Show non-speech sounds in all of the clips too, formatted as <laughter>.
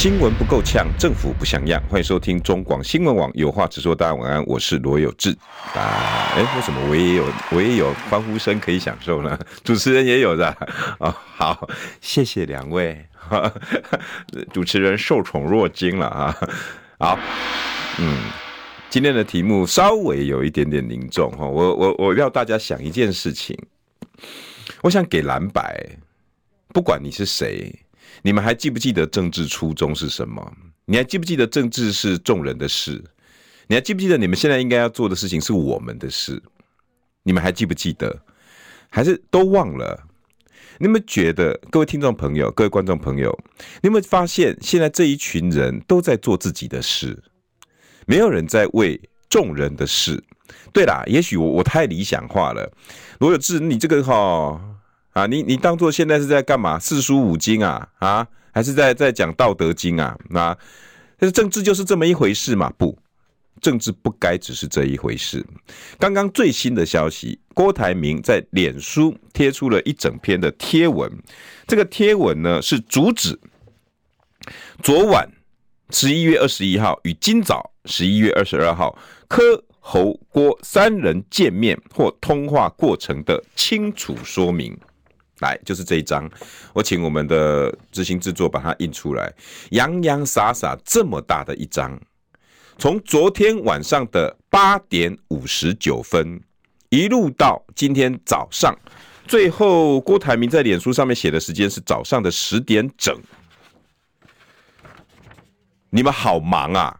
新闻不够呛，政府不像样。欢迎收听中广新闻网有话直说。大家晚安，我是罗有志。啊，哎，为什么我也有我也有欢呼声可以享受呢？主持人也有的啊、好，谢谢两位。主持人受宠若惊了啊。好，嗯，今天的题目稍微有一点点凝重哈。我我我要大家想一件事情，我想给蓝白，不管你是谁。你们还记不记得政治初衷是什么？你还记不记得政治是众人的事？你还记不记得你们现在应该要做的事情是我们的事？你们还记不记得？还是都忘了？你们觉得，各位听众朋友、各位观众朋友，你有没有发现现在这一群人都在做自己的事，没有人在为众人的事？对啦，也许我我太理想化了。罗有志，你这个齁。啊，你你当做现在是在干嘛？四书五经啊，啊，还是在在讲道德经啊？那，但是政治就是这么一回事嘛？不，政治不该只是这一回事。刚刚最新的消息，郭台铭在脸书贴出了一整篇的贴文，这个贴文呢是阻止昨晚十一月二十一号与今早十一月二十二号柯侯郭三人见面或通话过程的清楚说明。来，就是这一张，我请我们的执行制作把它印出来，洋洋洒洒这么大的一张，从昨天晚上的八点五十九分，一路到今天早上，最后郭台铭在脸书上面写的时间是早上的十点整，你们好忙啊！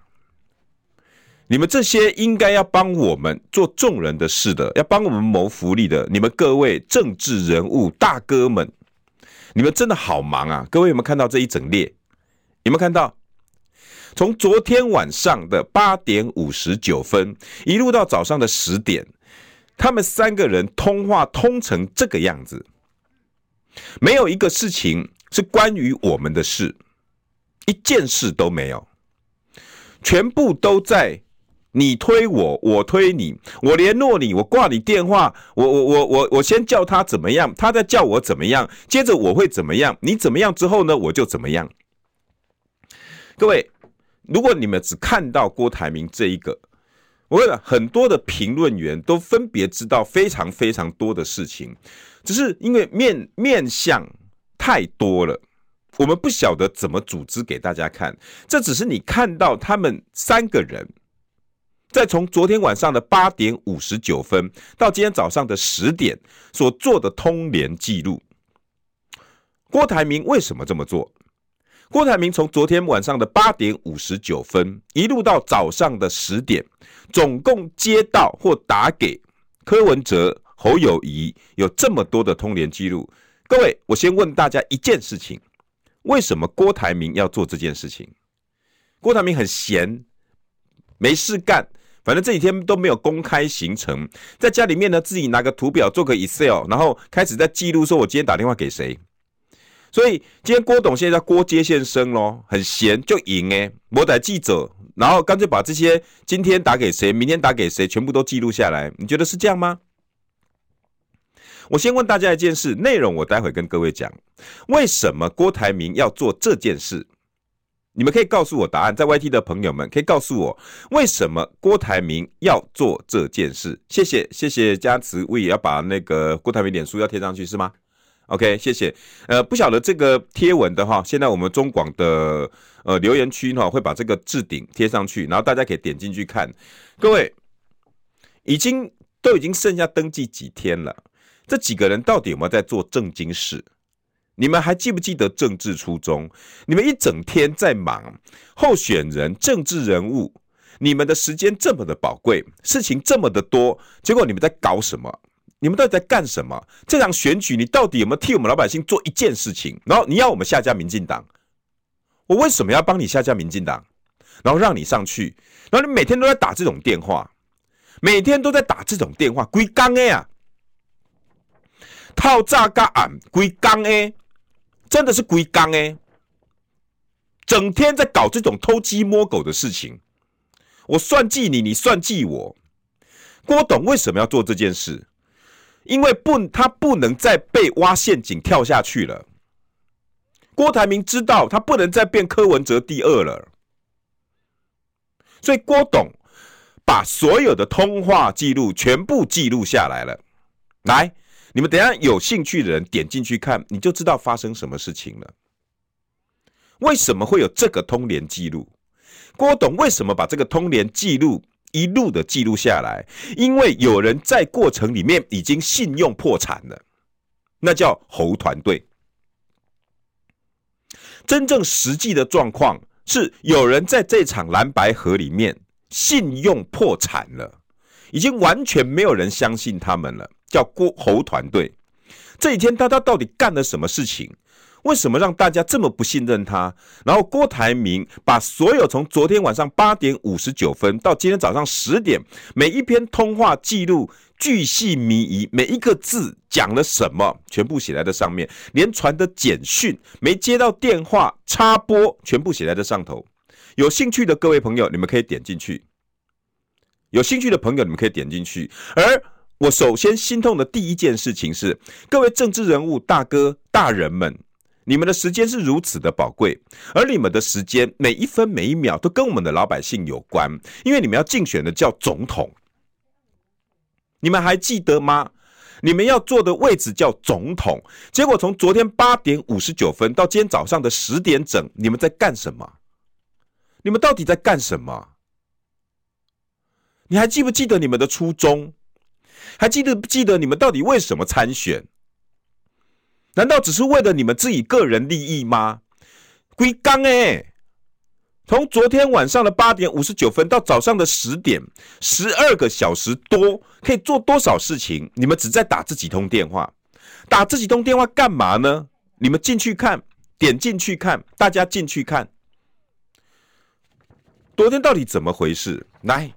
你们这些应该要帮我们做众人的事的，要帮我们谋福利的，你们各位政治人物大哥们，你们真的好忙啊！各位有没有看到这一整列？有没有看到？从昨天晚上的八点五十九分一路到早上的十点，他们三个人通话通成这个样子，没有一个事情是关于我们的事，一件事都没有，全部都在。你推我，我推你，我联络你，我挂你电话，我我我我我先叫他怎么样，他再叫我怎么样，接着我会怎么样，你怎么样之后呢，我就怎么样。各位，如果你们只看到郭台铭这一个，我讲很多的评论员都分别知道非常非常多的事情，只是因为面面向太多了，我们不晓得怎么组织给大家看。这只是你看到他们三个人。再从昨天晚上的八点五十九分到今天早上的十点所做的通联记录，郭台铭为什么这么做？郭台铭从昨天晚上的八点五十九分一路到早上的十点，总共接到或打给柯文哲、侯友谊有这么多的通联记录。各位，我先问大家一件事情：为什么郭台铭要做这件事情？郭台铭很闲，没事干。反正这几天都没有公开行程，在家里面呢，自己拿个图表做个 Excel，然后开始在记录说，我今天打电话给谁。所以今天郭董现在叫郭接线生咯，很闲就赢诶，我带记者，然后干脆把这些今天打给谁，明天打给谁，全部都记录下来。你觉得是这样吗？我先问大家一件事，内容我待会跟各位讲，为什么郭台铭要做这件事？你们可以告诉我答案，在 YT 的朋友们可以告诉我，为什么郭台铭要做这件事？谢谢，谢谢加持，我也要把那个郭台铭脸书要贴上去是吗？OK，谢谢。呃，不晓得这个贴文的话，现在我们中广的呃留言区哈会把这个置顶贴上去，然后大家可以点进去看。各位，已经都已经剩下登记几天了，这几个人到底有没有在做正经事？你们还记不记得政治初衷？你们一整天在忙候选人、政治人物，你们的时间这么的宝贵，事情这么的多，结果你们在搞什么？你们到底在干什么？这场选举，你到底有没有替我们老百姓做一件事情？然后你要我们下架民进党，我为什么要帮你下架民进党？然后让你上去，然后你每天都在打这种电话，每天都在打这种电话，归刚哎啊，套炸嘎俺归刚哎，真的是归刚哎，整天在搞这种偷鸡摸狗的事情，我算计你，你算计我。郭董为什么要做这件事？因为不，他不能再被挖陷阱跳下去了。郭台铭知道他不能再变柯文哲第二了，所以郭董把所有的通话记录全部记录下来了。来，你们等下有兴趣的人点进去看，你就知道发生什么事情了。为什么会有这个通联记录？郭董为什么把这个通联记录？一路的记录下来，因为有人在过程里面已经信用破产了，那叫猴团队。真正实际的状况是，有人在这场蓝白河里面信用破产了，已经完全没有人相信他们了，叫郭侯团队。这几天他他到底干了什么事情？为什么让大家这么不信任他？然后郭台铭把所有从昨天晚上八点五十九分到今天早上十点，每一篇通话记录巨细靡遗，每一个字讲了什么，全部写在这上面，连传的简讯没接到电话插播，全部写在这上头。有兴趣的各位朋友，你们可以点进去。有兴趣的朋友，你们可以点进去。而我首先心痛的第一件事情是，各位政治人物大哥大人们。你们的时间是如此的宝贵，而你们的时间每一分每一秒都跟我们的老百姓有关，因为你们要竞选的叫总统。你们还记得吗？你们要坐的位置叫总统。结果从昨天八点五十九分到今天早上的十点整，你们在干什么？你们到底在干什么？你还记不记得你们的初衷？还记得不记得你们到底为什么参选？难道只是为了你们自己个人利益吗？归刚哎，从昨天晚上的八点五十九分到早上的十点，十二个小时多，可以做多少事情？你们只在打这几通电话，打这几通电话干嘛呢？你们进去看，点进去看，大家进去看，昨天到底怎么回事？来，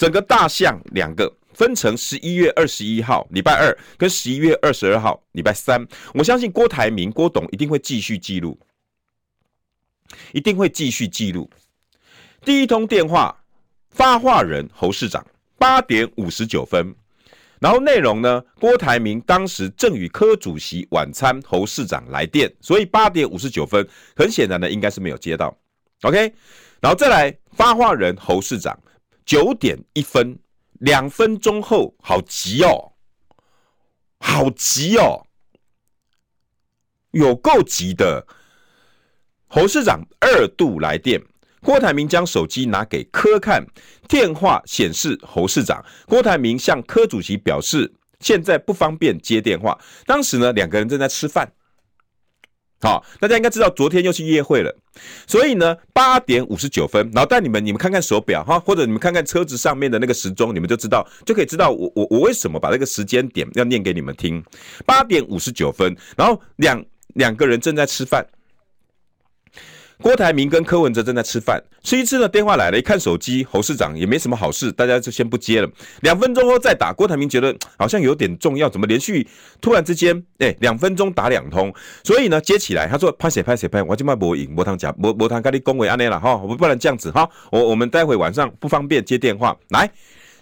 整个大象两个。分成十一月二十一号礼拜二跟十一月二十二号礼拜三，我相信郭台铭郭董一定会继续记录，一定会继续记录。第一通电话发话人侯市长八点五十九分，然后内容呢，郭台铭当时正与柯主席晚餐，侯市长来电，所以八点五十九分很显然的应该是没有接到。OK，然后再来发话人侯市长九点一分。两分钟后，好急哦，好急哦，有够急的。侯市长二度来电，郭台铭将手机拿给柯看，电话显示侯市长。郭台铭向柯主席表示，现在不方便接电话。当时呢，两个人正在吃饭。好，大家应该知道昨天又去约会了，所以呢，八点五十九分，然后带你们，你们看看手表哈，或者你们看看车子上面的那个时钟，你们就知道，就可以知道我我我为什么把这个时间点要念给你们听。八点五十九分，然后两两个人正在吃饭。郭台铭跟柯文哲正在吃饭，吃一吃呢，电话来了，一看手机，侯市长也没什么好事，大家就先不接了。两分钟后再打，郭台铭觉得好像有点重要，怎么连续突然之间，哎、两分钟打两通，所以呢接起来，他说拍谁拍谁拍，我今麦无赢，无通讲，无无通跟你恭维安内了哈，我不能这样子哈，我我们待会晚上不方便接电话，来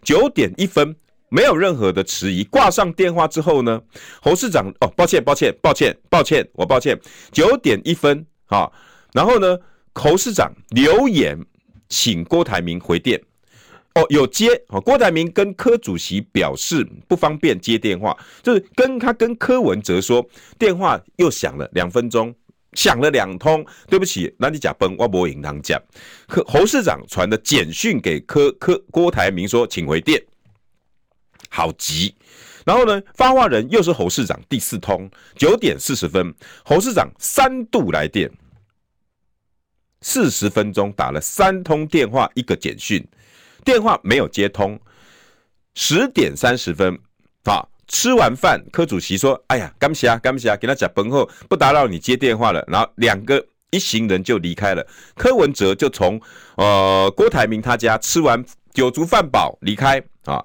九点一分，没有任何的迟疑，挂上电话之后呢，侯市长哦，抱歉抱歉抱歉抱歉，我抱歉，九点一分，哈。然后呢，侯市长留言请郭台铭回电，哦，有接哦。郭台铭跟柯主席表示不方便接电话，就是跟他跟柯文哲说，电话又响了两分钟，响了两通，对不起，那你假崩，我不应当讲。柯侯市长传的简讯给柯柯郭台铭说，请回电，好急。然后呢，发话人又是侯市长，第四通九点四十分，侯市长三度来电。四十分钟打了三通电话，一个简讯，电话没有接通。十点三十分，啊，吃完饭，柯主席说：“哎呀，干不起啊，感谢啊，给他讲本后不打扰你接电话了。”然后两个一行人就离开了。柯文哲就从呃郭台铭他家吃完酒足饭饱离开啊。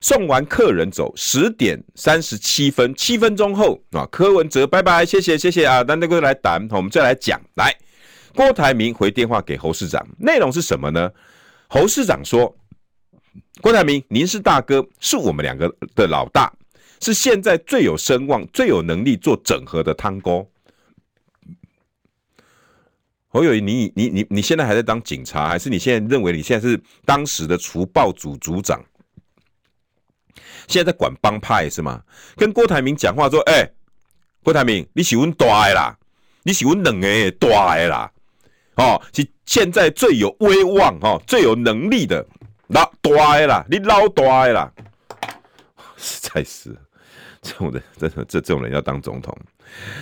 送完客人走，十点三十七分，七分钟后啊，柯文哲拜拜，谢谢谢谢啊，那那个来谈，我们再来讲，来，郭台铭回电话给侯市长，内容是什么呢？侯市长说，郭台铭，您是大哥，是我们两个的老大，是现在最有声望、最有能力做整合的汤哥。侯友宜，你你你你现在还在当警察，还是你现在认为你现在是当时的除暴组组长？现在在管帮派是吗？跟郭台铭讲话说：“哎、郭台铭，你喜欢大的啦，你喜欢两个大的啦，哦，是现在最有威望、哦最有能力的老大的啦，你老大的啦，<laughs> 实在是这种人，这这这种人要当总统。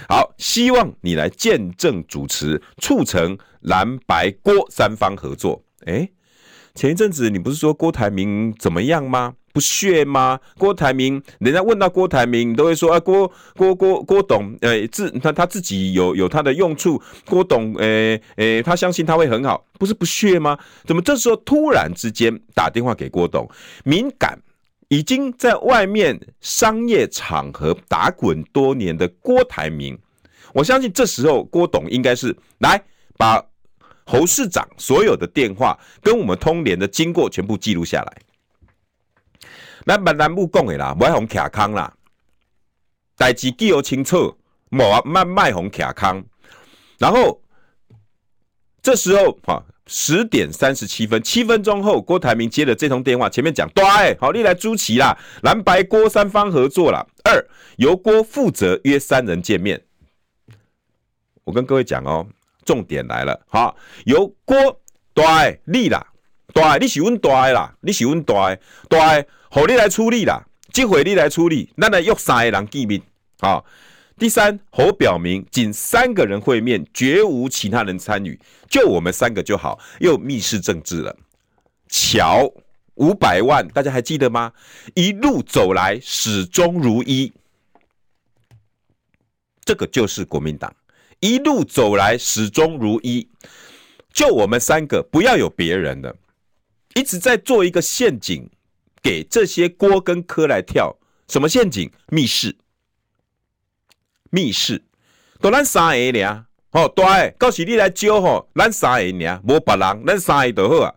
好，希望你来见证主持，促成蓝白郭三方合作。哎、前一阵子你不是说郭台铭怎么样吗？”不屑吗？郭台铭，人家问到郭台铭，你都会说啊，郭郭郭郭董，呃、自他他自己有有他的用处。郭董，诶、欸、诶、欸，他相信他会很好，不是不屑吗？怎么这时候突然之间打电话给郭董？敏感，已经在外面商业场合打滚多年的郭台铭，我相信这时候郭董应该是来把侯市长所有的电话跟我们通联的经过全部记录下来。咱闽南语讲的啦，莫互徛空啦，代志记好清楚，莫啊莫莫互徛空。然后这时候啊，十点三十七分，七分钟后，郭台铭接了这通电话，前面讲对，好，你来主持啦，蓝白郭三方合作啦。二由郭负责约三人见面。我跟各位讲哦，重点来了，好，由郭对立啦。大，你是阮大的啦，你是阮大的，大的，好，你来处理啦，这回你来处理，咱来约三个人见面。好，第三，侯表明仅三个人会面，绝无其他人参与，就我们三个就好，又密室政治了。乔五百万，大家还记得吗？一路走来始终如一，这个就是国民党，一路走来始终如一，就我们三个，不要有别人的。一直在做一个陷阱，给这些郭跟柯来跳。什么陷阱？密室，密室，都咱三个呢？哦，对，告诉你来揪吼，咱三个呢，无别人，咱三个就好啊。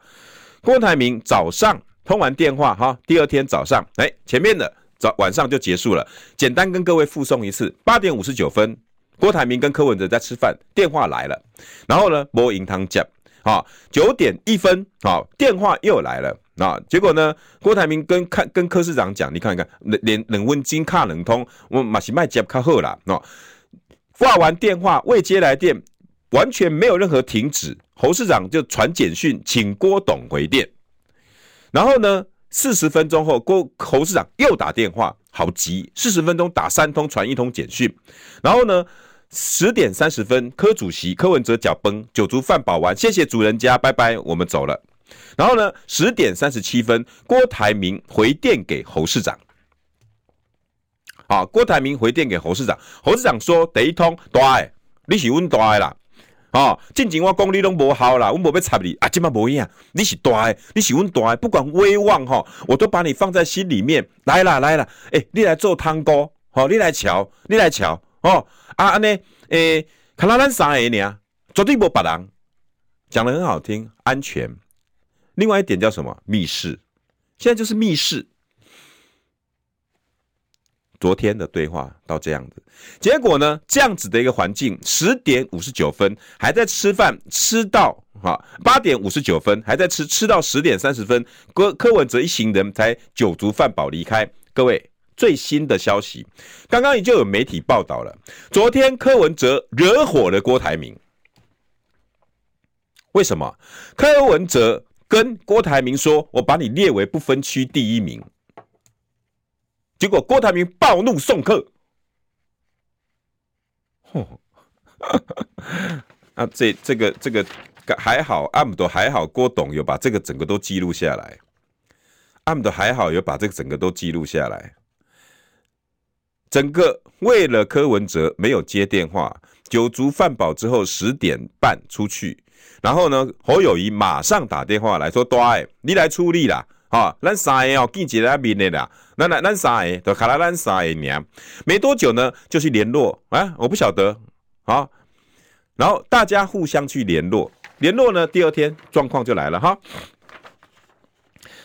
郭台铭早上通完电话哈，第二天早上，哎，前面的早晚上就结束了。简单跟各位附送一次：八点五十九分，郭台铭跟柯文哲在吃饭，电话来了，然后呢，无银行接。啊，九点一分，好，电话又来了啊！结果呢，郭台铭跟看跟柯市长讲，你看看，连冷温金卡冷通，我马西麦接卡后了啊！挂完电话未接来电，完全没有任何停止。侯市长就传简讯请郭董回电，然后呢，四十分钟后，郭侯市长又打电话，好急，四十分钟打三通，传一通简讯，然后呢？十点三十分，柯主席柯文哲脚崩，酒足饭饱完，谢谢主人家，拜拜，我们走了。然后呢，十点三十七分，郭台铭回电给侯市长。啊，郭台铭回电给侯市长，侯市长说：“第一通大的，你是阮大的啦。哦，进前我讲你拢无好啦，我无要插你啊，今嘛无影，你是大的，你是阮大的，不管威望哈，我都把你放在心里面。来啦来啦，诶、你来做汤哥，好，你来瞧，你来瞧。”哦啊，安尼诶，看到咱三个呢，绝对无别人，讲得很好听，安全。另外一点叫什么？密室，现在就是密室。昨天的对话到这样子，结果呢，这样子的一个环境，十点五十九分还在吃饭，吃到哈八点五十九分还在吃，吃到十点三十分，柯柯文哲一行人才酒足饭饱离开。各位。最新的消息，刚刚已经有媒体报道了。昨天柯文哲惹火了郭台铭，为什么？柯文哲跟郭台铭说：“我把你列为不分区第一名。”结果郭台铭暴怒送客。嚯！<laughs> 啊，这这个这个还好，阿姆多还好，郭董有把这个整个都记录下来。阿姆多还好，有把这个整个都记录下来。整个为了柯文哲没有接电话，酒足饭饱之后十点半出去，然后呢，侯友宜马上打电话来说：“对，你来处理啦，哈，咱三个哦，见一个面的啦，那那咱三个都卡拉咱三个娘。”没多久呢，就去联络。啊，我不晓得。啊。然后大家互相去联络，联络呢，第二天状况就来了。哈。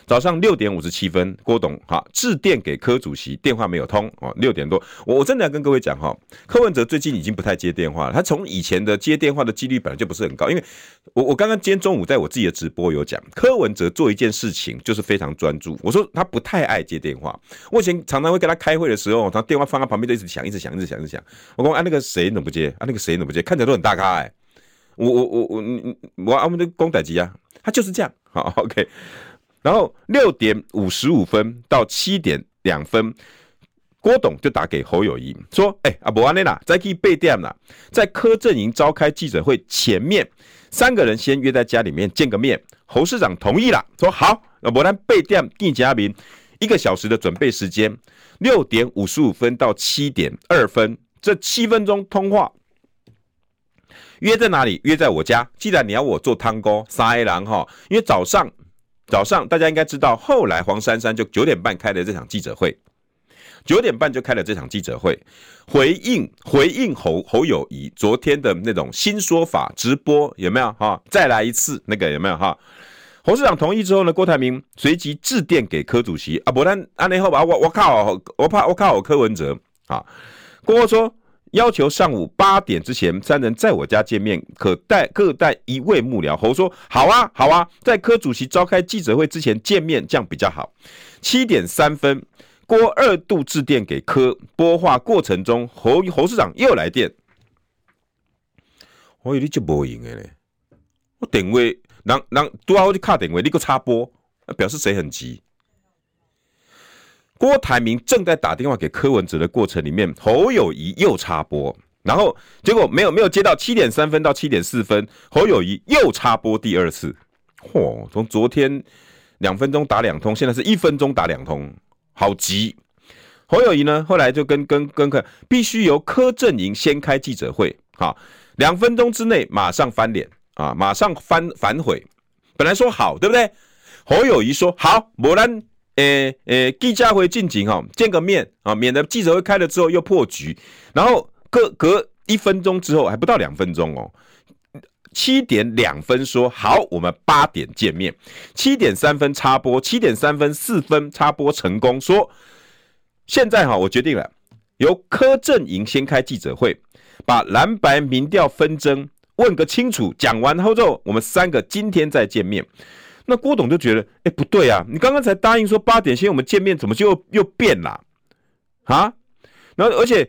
早上六点五十七分，郭董哈致电给柯主席，电话没有通哦。六点多，我我真的要跟各位讲哈，柯文哲最近已经不太接电话了。他从以前的接电话的几率本来就不是很高，因为我我刚刚今天中午在我自己的直播有讲，柯文哲做一件事情就是非常专注。我说他不太爱接电话，我以前常常会跟他开会的时候，他电话放在旁边就一直响，一直响，一直响，一直响。我讲啊，那个谁怎么不接？啊，那个谁怎么不接？看起来都很大咖哎、欸。我我我我我我们的公仔机啊，他就是这样。好，OK。然后六点五十五分到七点两分，郭董就打给侯友宜说：“哎，阿伯安内啦，再去备电啦，在柯阵营召开记者会前面，三个人先约在家里面见个面。侯市长同意了，说好，阿伯安备电见嘉宾，一个小时的准备时间，六点五十五分到七点二分，这七分钟通话，约在哪里？约在我家。既然你要我做汤锅，三个人哈，因为早上。”早上大家应该知道，后来黄珊珊就九点半开了这场记者会，九点半就开了这场记者会，回应回应侯侯友谊昨天的那种新说法直播有没有哈？再来一次那个有没有哈？侯市长同意之后呢，郭台铭随即致电给柯主席啊，不然安内后吧，我我靠，我怕我靠柯文哲啊，郭说。要求上午八点之前三人在我家见面，可带各带一位幕僚。侯说：“好啊，好啊，在柯主席召开记者会之前见面，这样比较好。”七点三分，郭二度致电给柯，拨话过程中，侯侯市长又来电。我以为你就无赢的嘞，我电话，人人拄好我就卡电话，你个插播，表示谁很急。郭台铭正在打电话给柯文哲的过程里面，侯友宜又插播，然后结果没有没有接到。七点三分到七点四分，侯友宜又插播第二次。嚯，从昨天两分钟打两通，现在是一分钟打两通，好急。侯友宜呢，后来就跟跟跟柯，必须由柯阵营先开记者会，好，两分钟之内马上翻脸啊，马上翻反悔。本来说好，对不对？侯友宜说好，不然。诶、诶、欸，记者会进行哈，见个面啊，免得记者会开了之后又破局。然后隔隔一分钟之后，还不到两分钟哦，七点两分说好，我们八点见面。七点三分插播，七点三分四分插播成功，说现在哈，我决定了，由柯阵营先开记者会，把蓝白民调纷争问个清楚，讲完后之后，我们三个今天再见面。那郭董就觉得，哎、不对啊！你刚刚才答应说八点先我们见面，怎么就又，又变了？啊？然后，而且，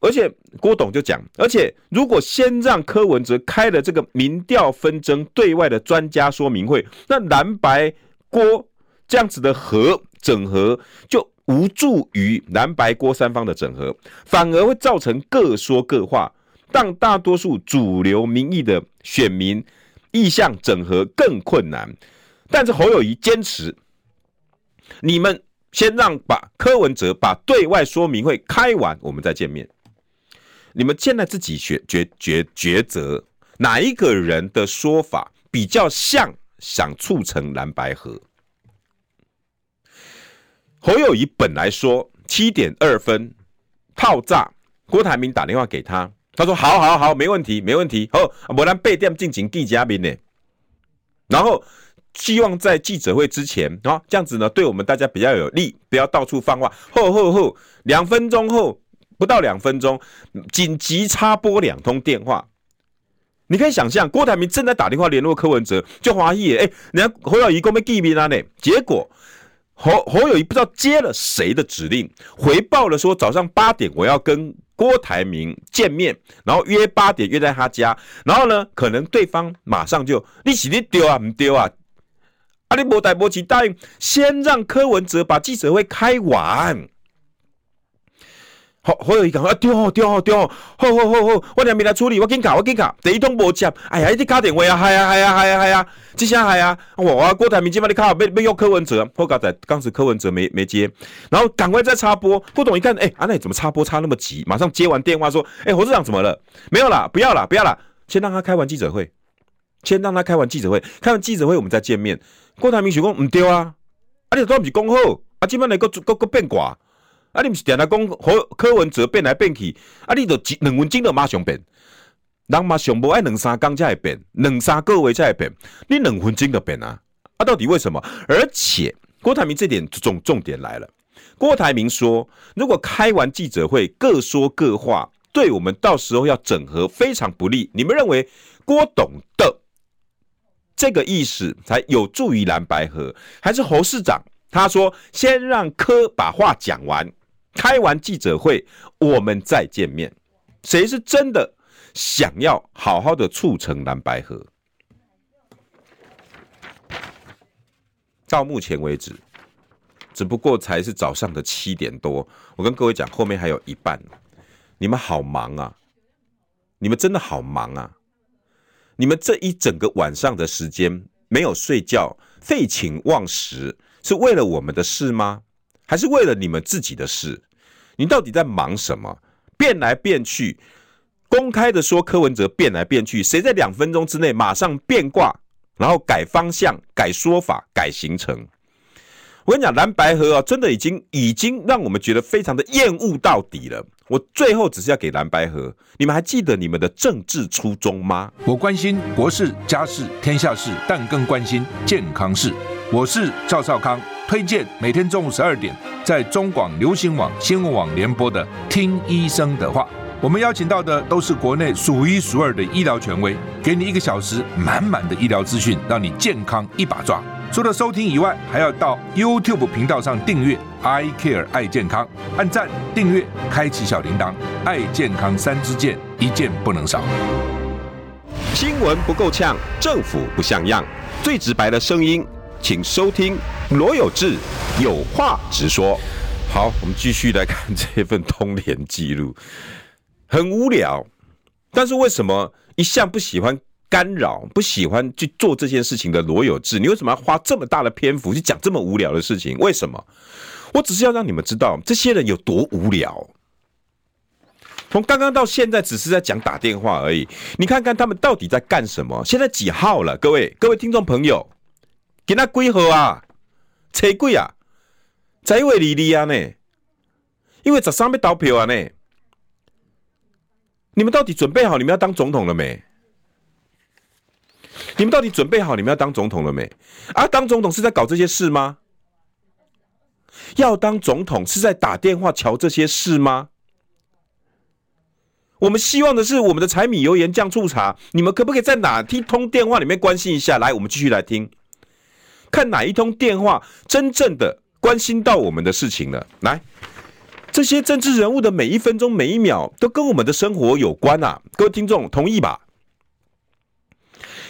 而且郭董就讲，而且如果先让柯文哲开了这个民调纷争对外的专家说明会，那蓝白郭这样子的合整合就无助于蓝白郭三方的整合，反而会造成各说各话，让大多数主流民意的选民意向整合更困难。但是侯友宜坚持，你们先让把柯文哲把对外说明会开完，我们再见面。你们现在自己选抉抉抉择，哪一个人的说法比较像想促成蓝白合？侯友宜本来说七点二分套炸，郭台铭打电话给他，他说好好好，没问题没问题。哦，我让备电进行记者会呢，然后。希望在记者会之前啊，这样子呢，对我们大家比较有利，不要到处放话。后后后，两分钟后，不到两分钟，紧急插播两通电话。你可以想象，郭台铭正在打电话联络柯文哲，就怀疑哎，人家侯友宜公被记名了呢。结果侯侯友宜不知道接了谁的指令，回报了说早上八点我要跟郭台铭见面，然后约八点约在他家，然后呢，可能对方马上就你是你丢啊，不丢啊？阿里伯代伯奇答应先让柯文哲把记者会开完。好，好友宜讲啊，丢丢丢，好好好好，我两边来处理，我紧卡，我紧卡，第一通无接，哎呀，一直卡电话啊，系啊系啊系啊系啊，这下系啊，哇，郭台铭今晚你卡，没没用柯文哲，我刚才当时柯文哲没没接，然后赶快再插播，郭董一看，哎，阿内怎么插播插那么急？马上接完电话说，哎，侯市长怎么了？没有啦，不要啦，不要啦，先让他开完记者会。先让他开完记者会，开完记者会我们再见面。郭台铭想讲唔对啊，啊你都不是讲好，啊今晚来个个个变卦，啊你不是定来讲和柯文哲变来变去，啊你就两分钟就马上变，人马上无爱两三工才会变，两三个月才会变，你两分钟就变啊？啊到底为什么？而且郭台铭这点重重点来了，郭台铭说，如果开完记者会各说各话，对我们到时候要整合非常不利。你们认为郭董的？这个意思才有助于蓝白合，还是侯市长？他说：“先让柯把话讲完，开完记者会，我们再见面。”谁是真的想要好好的促成蓝白合？到目前为止，只不过才是早上的七点多。我跟各位讲，后面还有一半。你们好忙啊！你们真的好忙啊！你们这一整个晚上的时间没有睡觉，废寝忘食，是为了我们的事吗？还是为了你们自己的事？你到底在忙什么？变来变去，公开的说柯文哲变来变去，谁在两分钟之内马上变卦，然后改方向、改说法、改行程？我跟你讲，蓝白河啊，真的已经已经让我们觉得非常的厌恶到底了。我最后只是要给蓝白河，你们还记得你们的政治初衷吗？我关心国事、家事、天下事，但更关心健康事。我是赵少康，推荐每天中午十二点在中广流行网、新闻网联播的《听医生的话》。我们邀请到的都是国内数一数二的医疗权威，给你一个小时满满的医疗资讯，让你健康一把抓。除了收听以外，还要到 YouTube 频道上订阅 I Care 爱健康，按赞、订阅、开启小铃铛，爱健康三支箭，一件不能少。新闻不够呛，政府不像样，最直白的声音，请收听罗有志有话直说。好，我们继续来看这份通联记录，很无聊，但是为什么一向不喜欢？干扰不喜欢去做这件事情的罗有志，你为什么要花这么大的篇幅去讲这么无聊的事情？为什么？我只是要让你们知道这些人有多无聊。从刚刚到现在，只是在讲打电话而已。你看看他们到底在干什么？现在几号了？各位各位听众朋友，给他几号啊？车几啊？在位里里啊呢？因为十三要投票啊呢？你们到底准备好你们要当总统了没？你们到底准备好你们要当总统了没？啊，当总统是在搞这些事吗？要当总统是在打电话瞧这些事吗？我们希望的是我们的柴米油盐酱醋茶，你们可不可以在哪一通电话里面关心一下？来，我们继续来听，看哪一通电话真正的关心到我们的事情了。来，这些政治人物的每一分钟每一秒都跟我们的生活有关啊！各位听众同意吧？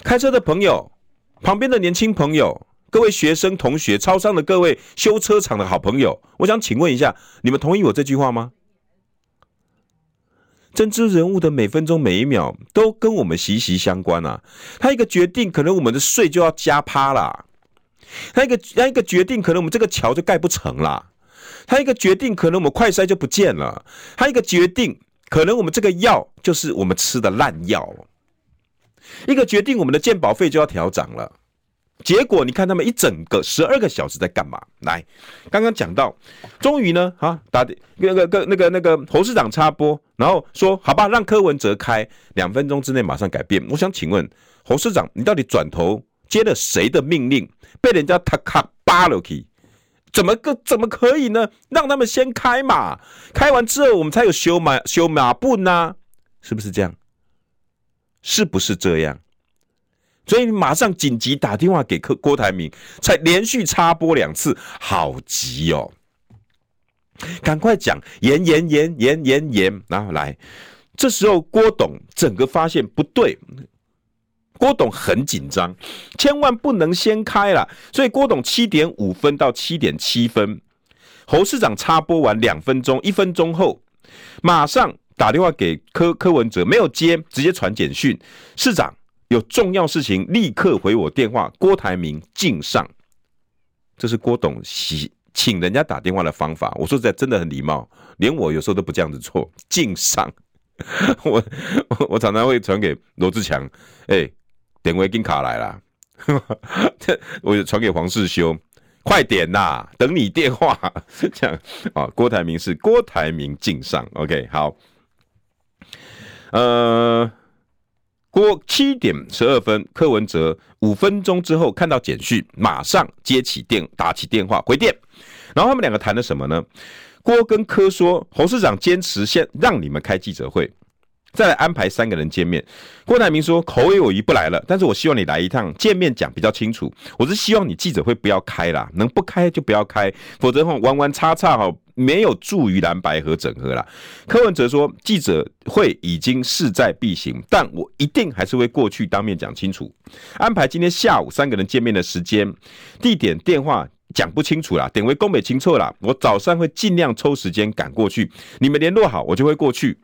开车的朋友，旁边的年轻朋友，各位学生、同学，超商的各位，修车厂的好朋友，我想请问一下，你们同意我这句话吗？政治人物的每分钟每一秒都跟我们息息相关啊！他一个决定，可能我们的税就要加趴啦；他一个他一个决定，可能我们这个桥就盖不成啦；他一个决定，可能我们快筛就不见了；他一个决定，可能我们这个药就是我们吃的烂药。一个决定，我们的健保费就要调涨了。结果你看他们一整个十二个小时在干嘛？来，刚刚讲到，终于呢，啊，打那个个那个那个侯市长插播，然后说好吧，让柯文哲开，两分钟之内马上改变。我想请问侯市长，你到底转头接了谁的命令？被人家他卡巴了去，怎么个怎么可以呢？让他们先开嘛，开完之后我们才有修马修马步呢，是不是这样？是不是这样？所以你马上紧急打电话给柯郭台铭，才连续插播两次，好急哦！赶快讲，延延延延延延，然后来。这时候郭董整个发现不对，郭董很紧张，千万不能先开了。所以郭董七点五分到七点七分，侯市长插播完两分钟，一分钟后马上。打电话给柯柯文哲没有接，直接传简讯。市长有重要事情，立刻回我电话。郭台铭敬上，这是郭董喜请人家打电话的方法。我说实在真的很礼貌，连我有时候都不这样子做。敬上，<laughs> 我我我常常会传给罗志强，哎，电话已经卡来了，<laughs> 我就传给黄世修，快点呐，等你电话。这样啊，郭台铭是郭台铭敬上，OK，好。呃，郭七点十二分，柯文哲五分钟之后看到简讯，马上接起电，打起电话回电，然后他们两个谈了什么呢？郭跟柯说，侯市长坚持先让你们开记者会。再来安排三个人见面。郭台铭说：“侯友宜不来了，但是我希望你来一趟，见面讲比较清楚。我是希望你记者会不要开啦，能不开就不要开，否则哈弯弯叉叉哈没有助于蓝白和整合啦。”柯文哲说：“记者会已经势在必行，但我一定还是会过去当面讲清楚。安排今天下午三个人见面的时间、地点、电话讲不清楚啦，点为宫北清楚啦。我早上会尽量抽时间赶过去，你们联络好，我就会过去。”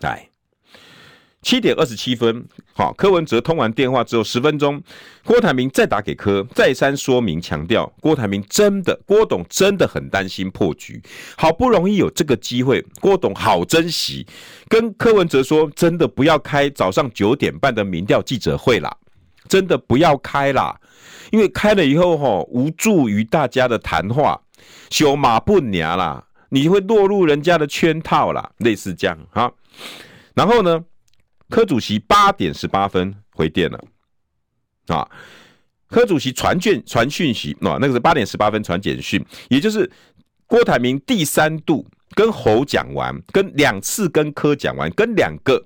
来，七点二十七分，好，柯文哲通完电话之后十分钟，郭台铭再打给柯，再三说明强调，郭台铭真的，郭董真的很担心破局，好不容易有这个机会，郭董好珍惜，跟柯文哲说，真的不要开早上九点半的民调记者会啦，真的不要开啦，因为开了以后吼，无助于大家的谈话，小马不娘啦，你会落入人家的圈套啦，类似这样哈。然后呢，柯主席八点十八分回电了啊。柯主席传卷传讯息，啊，那个是八点十八分传简讯，也就是郭台铭第三度跟侯讲完，跟两次跟柯讲完，跟两个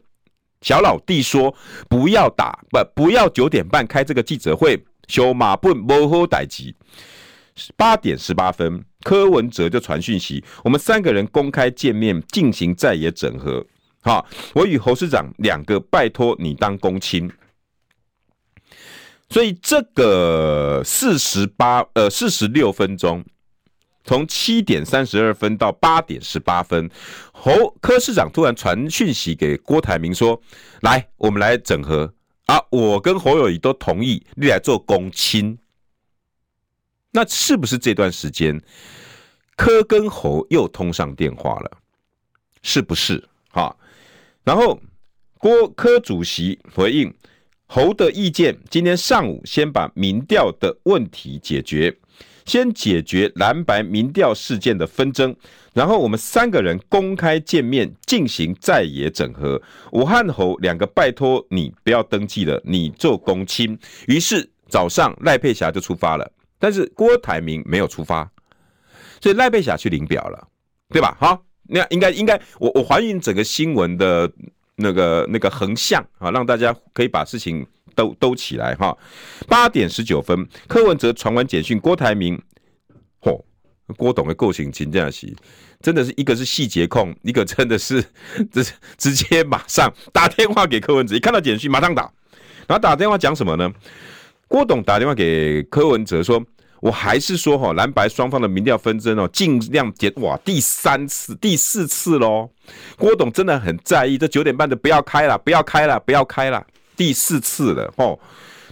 小老弟说不要打不不要九点半开这个记者会，修马不不好代志。八点十八分，柯文哲就传讯息，我们三个人公开见面进行在野整合。好，我与侯市长两个拜托你当公亲，所以这个四十八呃四十六分钟，从七点三十二分到八点十八分，侯柯市长突然传讯息给郭台铭说：“来，我们来整合啊！我跟侯友宜都同意你来做公亲。”那是不是这段时间柯跟侯又通上电话了？是不是？哈？然后郭柯主席回应侯的意见，今天上午先把民调的问题解决，先解决蓝白民调事件的纷争，然后我们三个人公开见面进行在野整合。武汉侯两个拜托你不要登记了，你做公亲。于是早上赖佩霞就出发了，但是郭台铭没有出发，所以赖佩霞去领表了，对吧？好。那应该应该，我我还原整个新闻的那个那个横向啊，让大家可以把事情兜兜起来哈。八点十九分，柯文哲传完简讯，郭台铭，嚯，郭董的构型请这样写，真的是一个是细节控，一个真的是 <laughs> 直直接马上打电话给柯文哲，一看到简讯马上打，然后打电话讲什么呢？郭董打电话给柯文哲说。我还是说哈，蓝白双方的民调纷争哦，尽量减哇，第三次、第四次喽。郭董真的很在意，这九点半的不要开了，不要开了，不要开了，第四次了吼。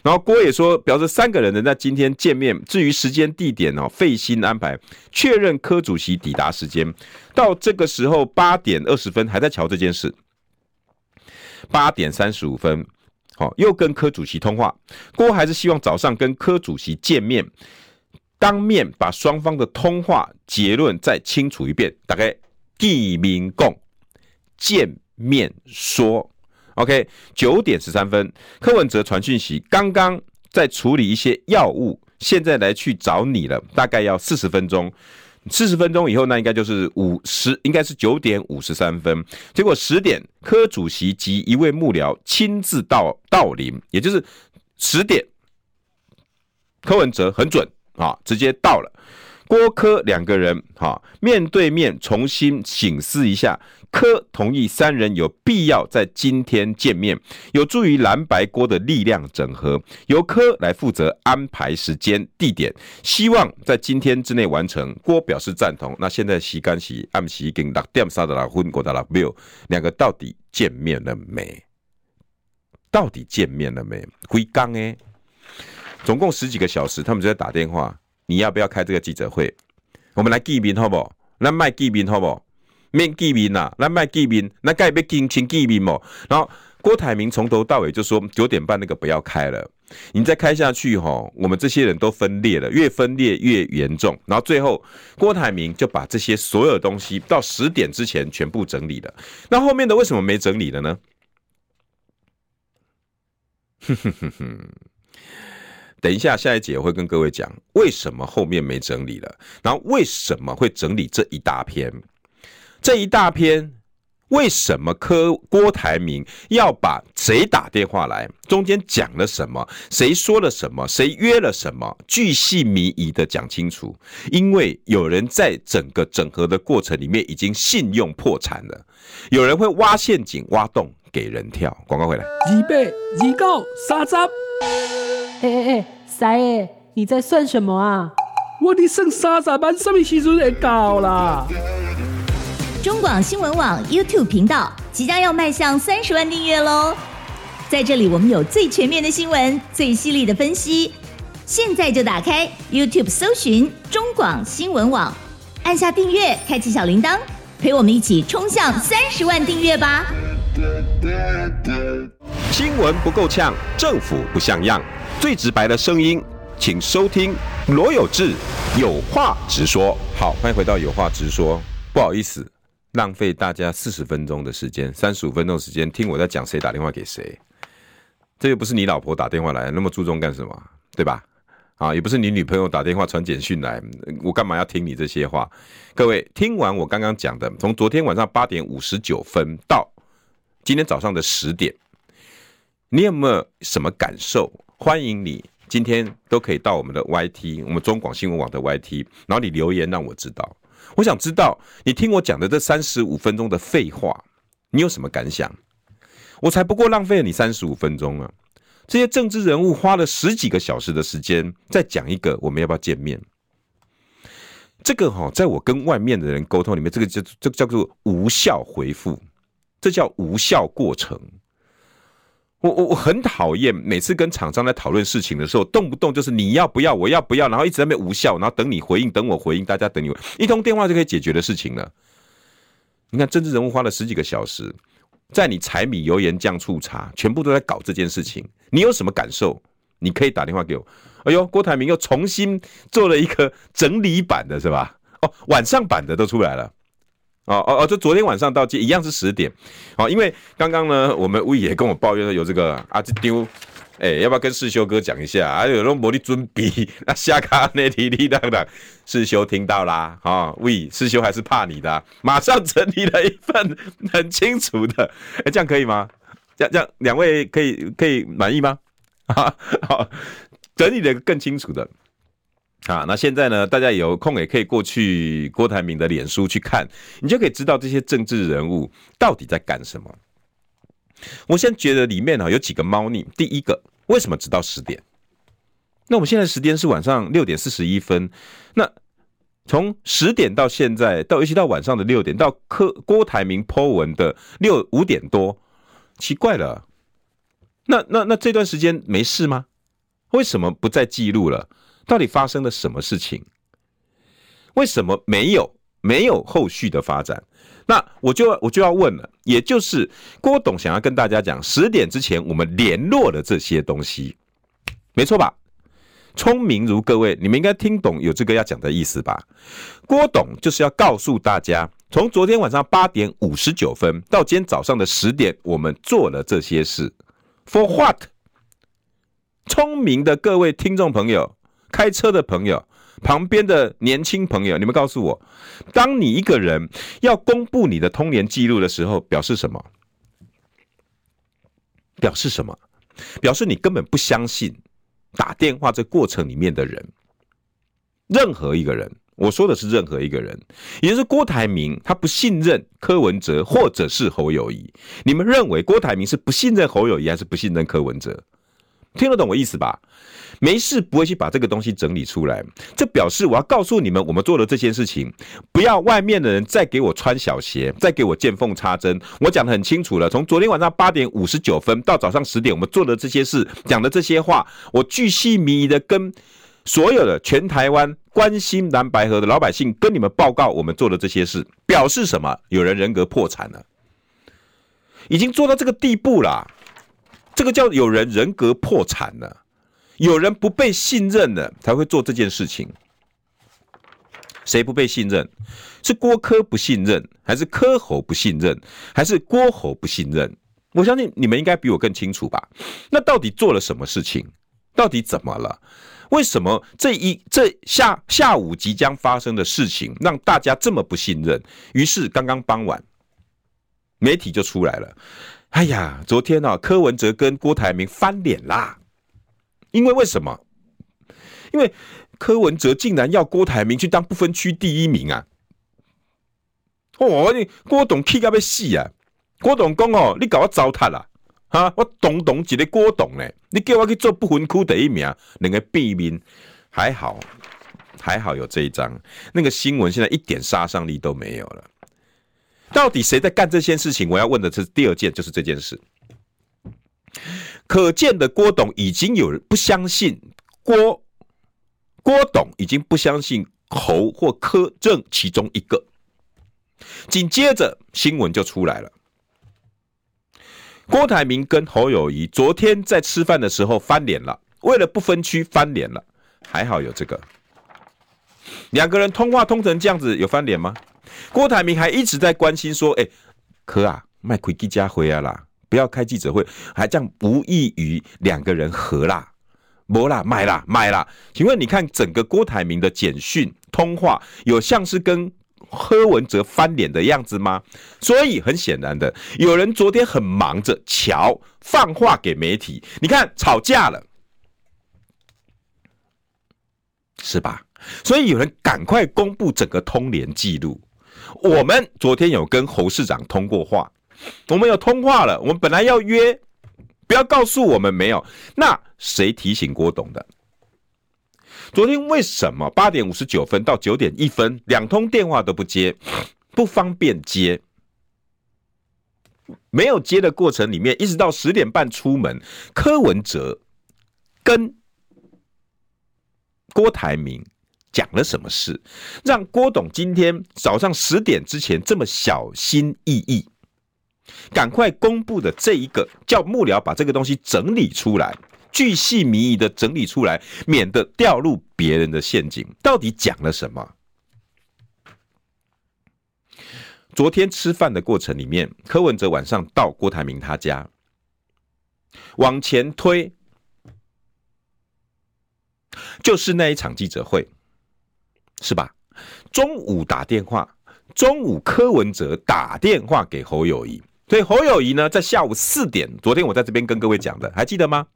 然后郭也说，表示三个人能在今天见面，至于时间地点哦，费心安排，确认柯主席抵达时间。到这个时候八点二十分还在瞧这件事，八点三十五分，好，又跟柯主席通话。郭还是希望早上跟柯主席见面。当面把双方的通话结论再清楚一遍，大概地名共，见面说，OK。九点十三分，柯文哲传讯息，刚刚在处理一些药物，现在来去找你了，大概要四十分钟。四十分钟以后，那应该就是五十，应该是九点五十三分。结果十点，柯主席及一位幕僚亲自到到临，也就是十点，柯文哲很准。啊，直接到了，郭柯两个人哈面对面重新省思一下，柯同意三人有必要在今天见面，有助于蓝白郭的力量整合，由柯来负责安排时间地点，希望在今天之内完成。郭表示赞同。那现在时间是暗时已经六点三十六分过到了没有？两个到底见面了没？到底见面了没？归刚诶。总共十几个小时，他们就在打电话。你要不要开这个记者会？我们来见面好不好？来卖见面好不好？面见面呐，来卖见面，那该要进行见面啵。然后郭台铭从头到尾就说九点半那个不要开了，你再开下去哈，我们这些人都分裂了，越分裂越严重。然后最后郭台铭就把这些所有东西到十点之前全部整理了。那后面的为什么没整理了呢？哼哼哼哼，等一下下一节会跟各位讲为什么后面没整理了，然后为什么会整理这一大篇，这一大篇。为什么柯郭台铭要把谁打电话来，中间讲了什么，谁说了什么，谁约了什么，巨细靡遗的讲清楚？因为有人在整个整合的过程里面已经信用破产了，有人会挖陷阱、挖洞给人跳。广告回来，二八二九三十。哎哎哎，三爷，你在算什么啊？我的剩三十万，什么时阵会到啦？中广新闻网 YouTube 频道即将要迈向三十万订阅喽！在这里，我们有最全面的新闻，最犀利的分析。现在就打开 YouTube 搜寻中广新闻网，按下订阅，开启小铃铛，陪我们一起冲向三十万订阅吧！新闻不够呛，政府不像样，最直白的声音，请收听罗有志有话直说。好，欢迎回到有话直说。不好意思。浪费大家四十分钟的时间，三十五分钟时间听我在讲谁打电话给谁，这又不是你老婆打电话来，那么注重干什么？对吧？啊，也不是你女朋友打电话传简讯来，我干嘛要听你这些话？各位听完我刚刚讲的，从昨天晚上八点五十九分到今天早上的十点，你有没有什么感受？欢迎你今天都可以到我们的 YT，我们中广新闻网的 YT，然后你留言让我知道。我想知道你听我讲的这三十五分钟的废话，你有什么感想？我才不过浪费了你三十五分钟啊！这些政治人物花了十几个小时的时间再讲一个，我们要不要见面？这个哈，在我跟外面的人沟通里面，这个叫这个叫做无效回复，这叫无效过程。我我我很讨厌每次跟厂商在讨论事情的时候，动不动就是你要不要，我要不要，然后一直在那边无效，然后等你回应，等我回应，大家等你回，一通电话就可以解决的事情了。你看政治人物花了十几个小时，在你柴米油盐酱醋茶，全部都在搞这件事情，你有什么感受？你可以打电话给我。哎呦，郭台铭又重新做了一个整理版的，是吧？哦，晚上版的都出来了。哦哦哦！就昨天晚上到这一样是十点，哦，因为刚刚呢，我们吴也跟我抱怨说有这个啊，这丢，哎，要不要跟世修哥讲一下？啊，有那么的准备，<laughs> 那下卡那提提当当，世修听到啦，啊，喂，世修还是怕你的，马上整理了一份很清楚的，哎，这样可以吗？这样这样，两位可以可以满意吗？啊，<laughs> 好，整理了一个更清楚的。啊，那现在呢？大家有空也可以过去郭台铭的脸书去看，你就可以知道这些政治人物到底在干什么。我现在觉得里面啊有几个猫腻。第一个，为什么直到十点？那我们现在时间是晚上六点四十一分，那从十点到现在，到尤其到晚上的六点，到柯郭台铭 po 文的六五点多，奇怪了。那那那这段时间没事吗？为什么不再记录了？到底发生了什么事情？为什么没有没有后续的发展？那我就我就要问了，也就是郭董想要跟大家讲，十点之前我们联络了这些东西，没错吧？聪明如各位，你们应该听懂有这个要讲的意思吧？郭董就是要告诉大家，从昨天晚上八点五十九分到今天早上的十点，我们做了这些事，For what？聪明的各位听众朋友。开车的朋友，旁边的年轻朋友，你们告诉我，当你一个人要公布你的通联记录的时候，表示什么？表示什么？表示你根本不相信打电话这过程里面的人，任何一个人，我说的是任何一个人，也就是郭台铭，他不信任柯文哲或者是侯友谊。你们认为郭台铭是不信任侯友谊，还是不信任柯文哲？听得懂我意思吧？没事，不会去把这个东西整理出来。这表示我要告诉你们，我们做的这件事情，不要外面的人再给我穿小鞋，再给我见缝插针。我讲得很清楚了，从昨天晚上八点五十九分到早上十点，我们做的这些事，讲的这些话，我巨细靡遗的跟所有的全台湾关心蓝白河的老百姓跟你们报告，我们做的这些事，表示什么？有人人格破产了。已经做到这个地步了，这个叫有人人格破产了，有人不被信任了才会做这件事情。谁不被信任？是郭柯不信任，还是柯侯不信任，还是郭侯不信任？我相信你们应该比我更清楚吧？那到底做了什么事情？到底怎么了？为什么这一这下下午即将发生的事情让大家这么不信任？于是刚刚傍晚，媒体就出来了。哎呀，昨天啊，柯文哲跟郭台铭翻脸啦。因为为什么？因为柯文哲竟然要郭台铭去当不分区第一名啊！哦，你郭董气到要死啊！郭董讲哦，你搞我糟蹋啦！哈，我董董一个郭董呢，你叫我去做不分区第一名，两个避免还好，还好有这一张，那个新闻现在一点杀伤力都没有了。到底谁在干这件事情？我要问的是第二件，就是这件事。可见的郭董已经有人不相信郭郭董，已经不相信侯或柯正其中一个。紧接着新闻就出来了。郭台铭跟侯友宜昨天在吃饭的时候翻脸了，为了不分区翻脸了，还好有这个。两个人通话通成这样子，有翻脸吗？郭台铭还一直在关心说：“哎，柯啊，麦奎基家回来啦，不要开记者会，还这样无异于两个人和啦，没啦，买啦，买啦。”请问你看整个郭台铭的简讯通话，有像是跟？柯文哲翻脸的样子吗？所以很显然的，有人昨天很忙着，乔放话给媒体，你看吵架了，是吧？所以有人赶快公布整个通联记录。我们昨天有跟侯市长通过话，我们有通话了，我们本来要约，不要告诉我们没有。那谁提醒郭董的？昨天为什么八点五十九分到九点一分两通电话都不接，不方便接，没有接的过程里面，一直到十点半出门，柯文哲跟郭台铭讲了什么事，让郭董今天早上十点之前这么小心翼翼，赶快公布的这一个叫幕僚把这个东西整理出来。巨细靡遗的整理出来，免得掉入别人的陷阱。到底讲了什么？昨天吃饭的过程里面，柯文哲晚上到郭台铭他家，往前推，就是那一场记者会，是吧？中午打电话，中午柯文哲打电话给侯友宜。所以侯友宜呢，在下午四点，昨天我在这边跟各位讲的，还记得吗？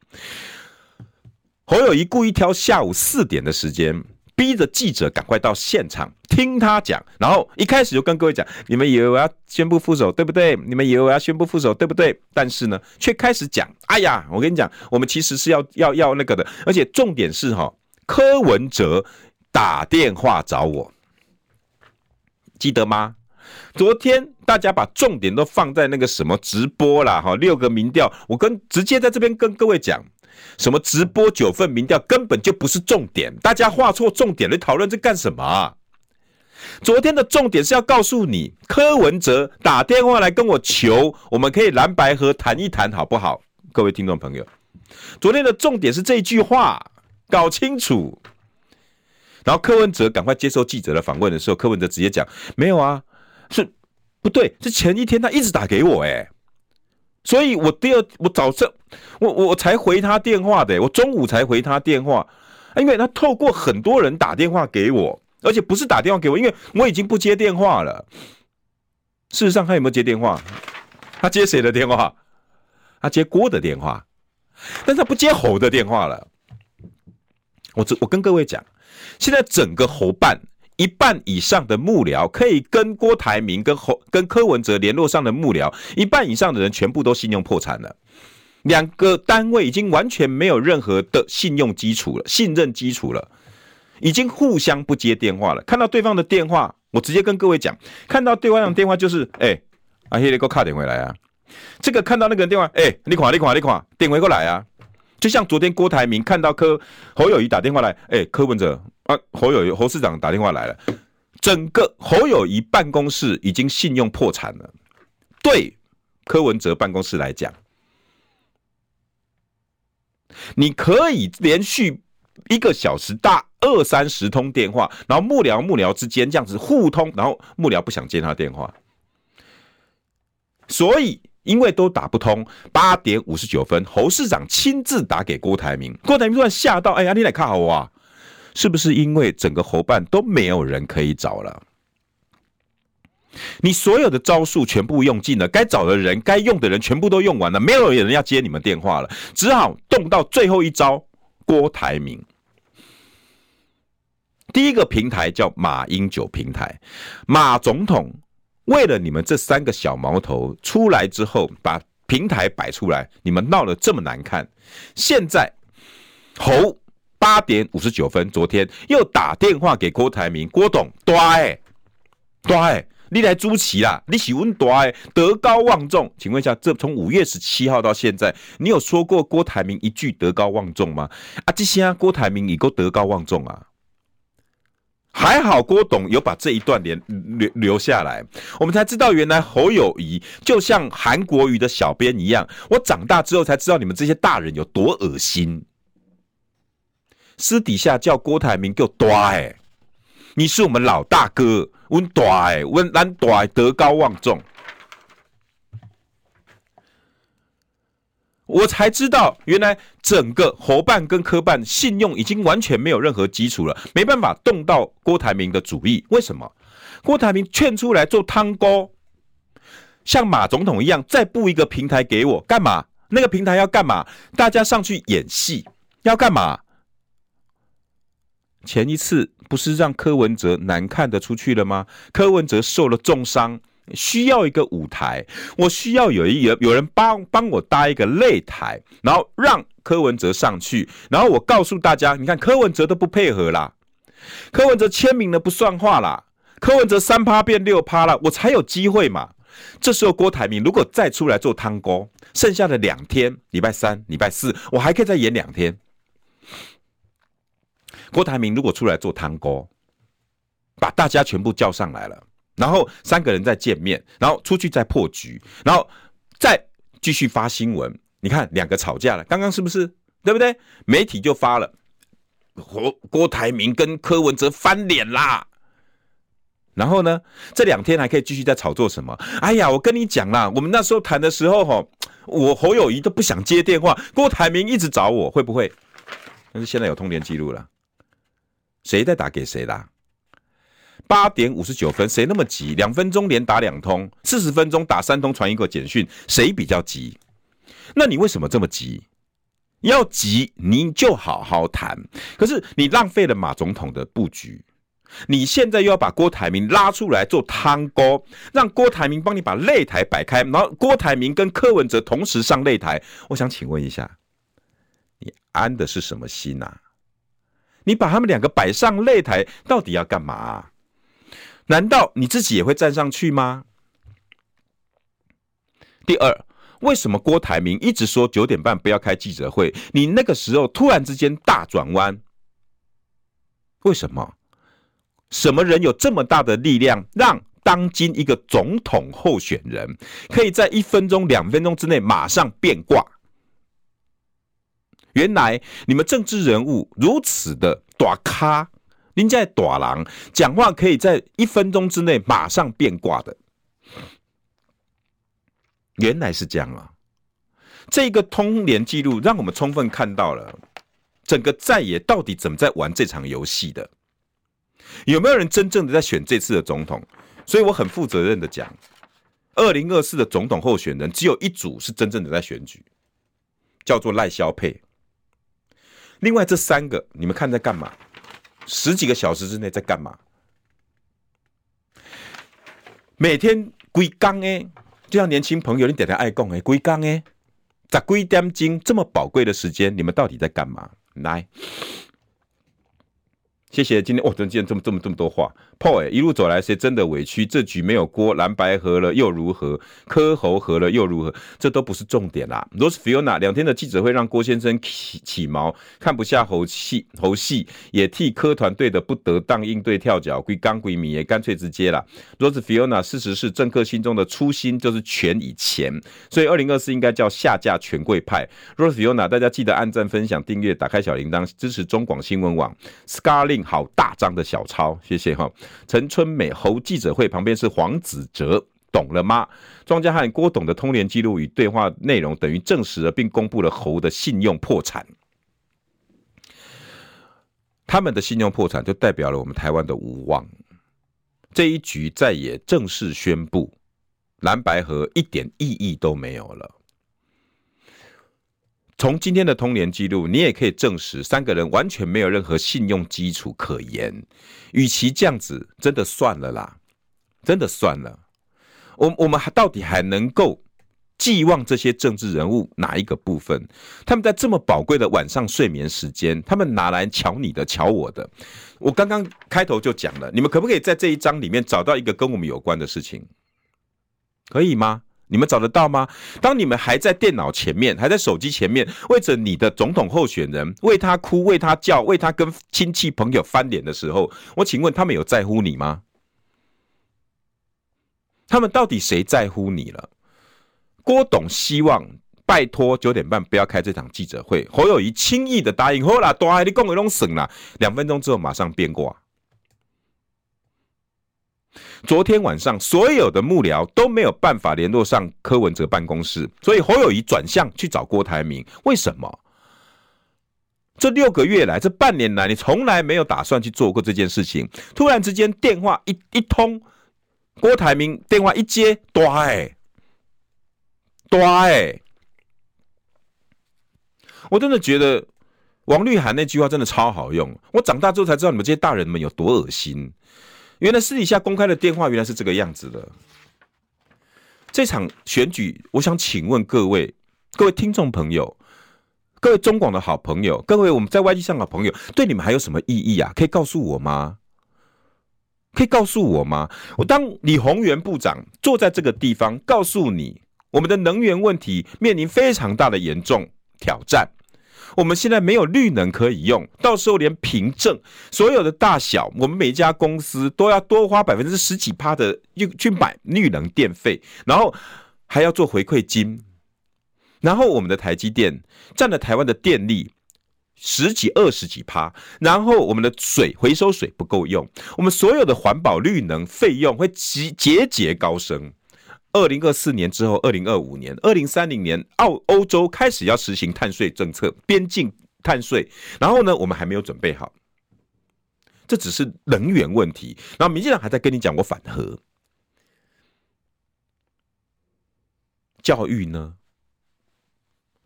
侯友宜故意挑下午四点的时间，逼着记者赶快到现场听他讲，然后一开始就跟各位讲：你们以为我要宣布副手，对不对？你们以为我要宣布副手，对不对？但是呢，却开始讲：哎呀，我跟你讲，我们其实是要要要那个的，而且重点是哈，柯文哲打电话找我，记得吗？昨天大家把重点都放在那个什么直播啦，哈，六个民调，我跟直接在这边跟各位讲，什么直播九份民调根本就不是重点，大家画错重点来讨论这干什么啊？昨天的重点是要告诉你，柯文哲打电话来跟我求，我们可以蓝白合谈一谈，好不好？各位听众朋友，昨天的重点是这句话，搞清楚。然后柯文哲赶快接受记者的访问的时候，柯文哲直接讲，没有啊。是不对，是前一天他一直打给我哎，所以我第二我早上我我才回他电话的，我中午才回他电话，因为他透过很多人打电话给我，而且不是打电话给我，因为我已经不接电话了。事实上他有没有接电话？他接谁的电话？他接郭的电话，但是他不接侯的电话了。我这我跟各位讲，现在整个侯办。一半以上的幕僚可以跟郭台铭、跟侯、跟柯文哲联络上的幕僚，一半以上的人全部都信用破产了。两个单位已经完全没有任何的信用基础了，信任基础了，已经互相不接电话了。看到对方的电话，我直接跟各位讲，看到对方的电话就是，哎、阿黑你给我卡点回来啊。这个看到那个人电话，哎、欸，你快，你快，你快，点回过来啊。就像昨天郭台铭看到柯侯友宜打电话来，哎、柯文哲。啊，侯友宜侯市长打电话来了，整个侯友宜办公室已经信用破产了。对，柯文哲办公室来讲，你可以连续一个小时打二三十通电话，然后幕僚幕僚之间这样子互通，然后幕僚不想接他电话，所以因为都打不通，八点五十九分，侯市长亲自打给郭台铭，郭台铭突然吓到，哎呀，你来看好我啊，是不是因为整个侯办都没有人可以找了？你所有的招数全部用尽了，该找的人、该用的人全部都用完了，没有人要接你们电话了，只好动到最后一招。郭台铭第一个平台叫马英九平台，马总统为了你们这三个小毛头出来之后，把平台摆出来，你们闹得这么难看，现在侯八点五十九分，昨天又打电话给郭台铭，郭董，对，对。你来朱奇啦，你喜温多哎，德高望重。请问一下，这从五月十七号到现在，你有说过郭台铭一句德高望重吗？啊，这些啊郭台铭也够德高望重啊。还好郭董有把这一段连留留下来，我们才知道原来侯友宜就像韩国瑜的小编一样。我长大之后才知道你们这些大人有多恶心，私底下叫郭台铭够多哎。你是我们老大哥，温大哎，温咱大德高望重，我才知道原来整个侯办跟科办信用已经完全没有任何基础了，没办法动到郭台铭的主意。为什么？郭台铭劝出来做汤锅，像马总统一样再布一个平台给我干嘛？那个平台要干嘛？大家上去演戏要干嘛？前一次不是让柯文哲难看的出去了吗？柯文哲受了重伤，需要一个舞台，我需要有一有有人帮帮我搭一个擂台，然后让柯文哲上去，然后我告诉大家，你看柯文哲都不配合啦，柯文哲签名了不算话啦，柯文哲三趴变六趴了，我才有机会嘛。这时候郭台铭如果再出来做汤锅，剩下的两天，礼拜三、礼拜四，我还可以再演两天。郭台铭如果出来做汤锅，把大家全部叫上来了，然后三个人再见面，然后出去再破局，然后再继续发新闻。你看，两个吵架了，刚刚是不是？对不对？媒体就发了，郭郭台铭跟柯文哲翻脸啦。然后呢，这两天还可以继续在炒作什么？哎呀，我跟你讲啦，我们那时候谈的时候，吼，我侯友谊都不想接电话，郭台铭一直找我，会不会？但是现在有通联记录了。谁在打给谁啦？八点五十九分，谁那么急？两分钟连打两通，四十分钟打三通，传一个简讯，谁比较急？那你为什么这么急？要急你就好好谈。可是你浪费了马总统的布局，你现在又要把郭台铭拉出来做汤锅，让郭台铭帮你把擂台摆开，然后郭台铭跟柯文哲同时上擂台。我想请问一下，你安的是什么心呐？你把他们两个摆上擂台，到底要干嘛？难道你自己也会站上去吗？第二，为什么郭台铭一直说九点半不要开记者会？你那个时候突然之间大转弯，为什么？什么人有这么大的力量，让当今一个总统候选人可以在一分钟、两分钟之内马上变卦？原来你们政治人物如此的大咖，您在大狼讲话可以在一分钟之内马上变卦的，原来是这样啊！这个通联记录让我们充分看到了整个在野到底怎么在玩这场游戏的，有没有人真正的在选这次的总统？所以我很负责任的讲，二零二四的总统候选人只有一组是真正的在选举，叫做赖萧佩。另外这三个，你们看在干嘛？十几个小时之内在干嘛？每天归刚哎，就像年轻朋友你点点爱讲哎，归刚哎，在归点金这么宝贵的时间，你们到底在干嘛？来，谢谢今天哦，今天这么这么这么多话，Paul 一路走来，谁真的委屈？这局没有锅，蓝白合了又如何？柯侯合了又如何？这都不是重点啦。Rose Fiona 两天的记者会让郭先生起起毛，看不下侯戏，侯戏也替柯团队的不得当应对跳脚归刚归米也干脆直接啦。Rose Fiona 事实是政客心中的初心就是权以钱，所以二零二四应该叫下架权贵派。Rose Fiona 大家记得按赞、分享、订阅、打开小铃铛，支持中广新闻网。Scarling。好大张的小抄，谢谢哈。陈春美侯记者会旁边是黄子哲，懂了吗？庄家和郭董的通联记录与对话内容等于证实了，并公布了侯的信用破产。他们的信用破产，就代表了我们台湾的无望。这一局再也正式宣布，蓝白河一点意义都没有了。从今天的通联记录，你也可以证实三个人完全没有任何信用基础可言。与其这样子，真的算了啦，真的算了。我我们还到底还能够寄望这些政治人物哪一个部分？他们在这么宝贵的晚上睡眠时间，他们拿来瞧你的，瞧我的。我刚刚开头就讲了，你们可不可以在这一章里面找到一个跟我们有关的事情？可以吗？你们找得到吗？当你们还在电脑前面，还在手机前面，为着你的总统候选人为他哭、为他叫、为他跟亲戚朋友翻脸的时候，我请问他们有在乎你吗？他们到底谁在乎你了？郭董希望拜托九点半不要开这场记者会。侯友宜轻易的答应，好啦，大你讲的拢省了。两分钟之后马上变卦。昨天晚上，所有的幕僚都没有办法联络上柯文哲办公室，所以侯友宜转向去找郭台铭。为什么？这六个月来，这半年来，你从来没有打算去做过这件事情。突然之间，电话一一通，郭台铭电话一接，大哎，大哎，我真的觉得王绿涵那句话真的超好用。我长大之后才知道，你们这些大人们有多恶心。原来私底下公开的电话原来是这个样子的。这场选举，我想请问各位、各位听众朋友、各位中广的好朋友、各位我们在外地上的朋友，对你们还有什么意义啊？可以告诉我吗？可以告诉我吗？我当李鸿源部长坐在这个地方，告诉你，我们的能源问题面临非常大的严重挑战。我们现在没有绿能可以用，到时候连凭证所有的大小，我们每一家公司都要多花百分之十几趴的用去买绿能电费，然后还要做回馈金，然后我们的台积电占了台湾的电力十几二十几趴，然后我们的水回收水不够用，我们所有的环保绿能费用会节节节高升。二零二四年之后，二零二五年、二零三零年，澳欧洲开始要实行碳税政策，边境碳税。然后呢，我们还没有准备好，这只是能源问题。然后民进党还在跟你讲我反核，教育呢？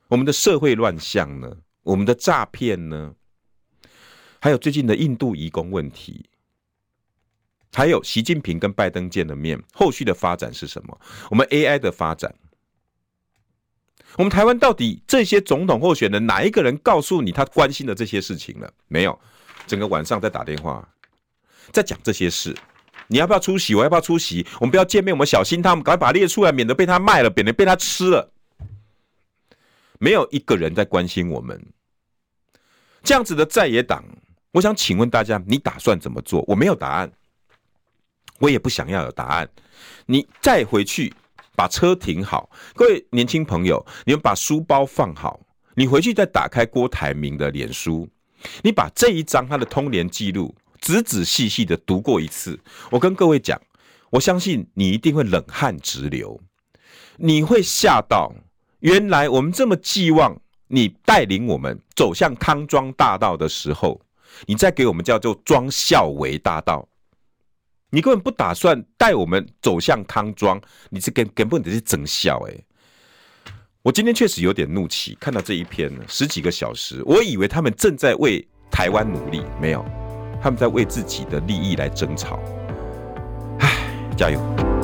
我们的社会乱象呢？我们的诈骗呢？还有最近的印度移工问题。还有习近平跟拜登见了面，后续的发展是什么？我们 AI 的发展，我们台湾到底这些总统候选人哪一个人告诉你他关心的这些事情了？没有，整个晚上在打电话，在讲这些事。你要不要出席？我要不要出席？我们不要见面，我们小心他，我们赶快把他列出来，免得被他卖了，免得被他吃了。没有一个人在关心我们，这样子的在野党，我想请问大家，你打算怎么做？我没有答案。我也不想要有答案，你再回去把车停好，各位年轻朋友，你们把书包放好，你回去再打开郭台铭的脸书，你把这一张他的通联记录仔仔细细的读过一次，我跟各位讲，我相信你一定会冷汗直流，你会吓到，原来我们这么寄望你带领我们走向康庄大道的时候，你再给我们叫做庄孝为大道。你根本不打算带我们走向康庄，你是根根本的是整笑哎！我今天确实有点怒气，看到这一篇十几个小时，我以为他们正在为台湾努力，没有，他们在为自己的利益来争吵。唉，加油！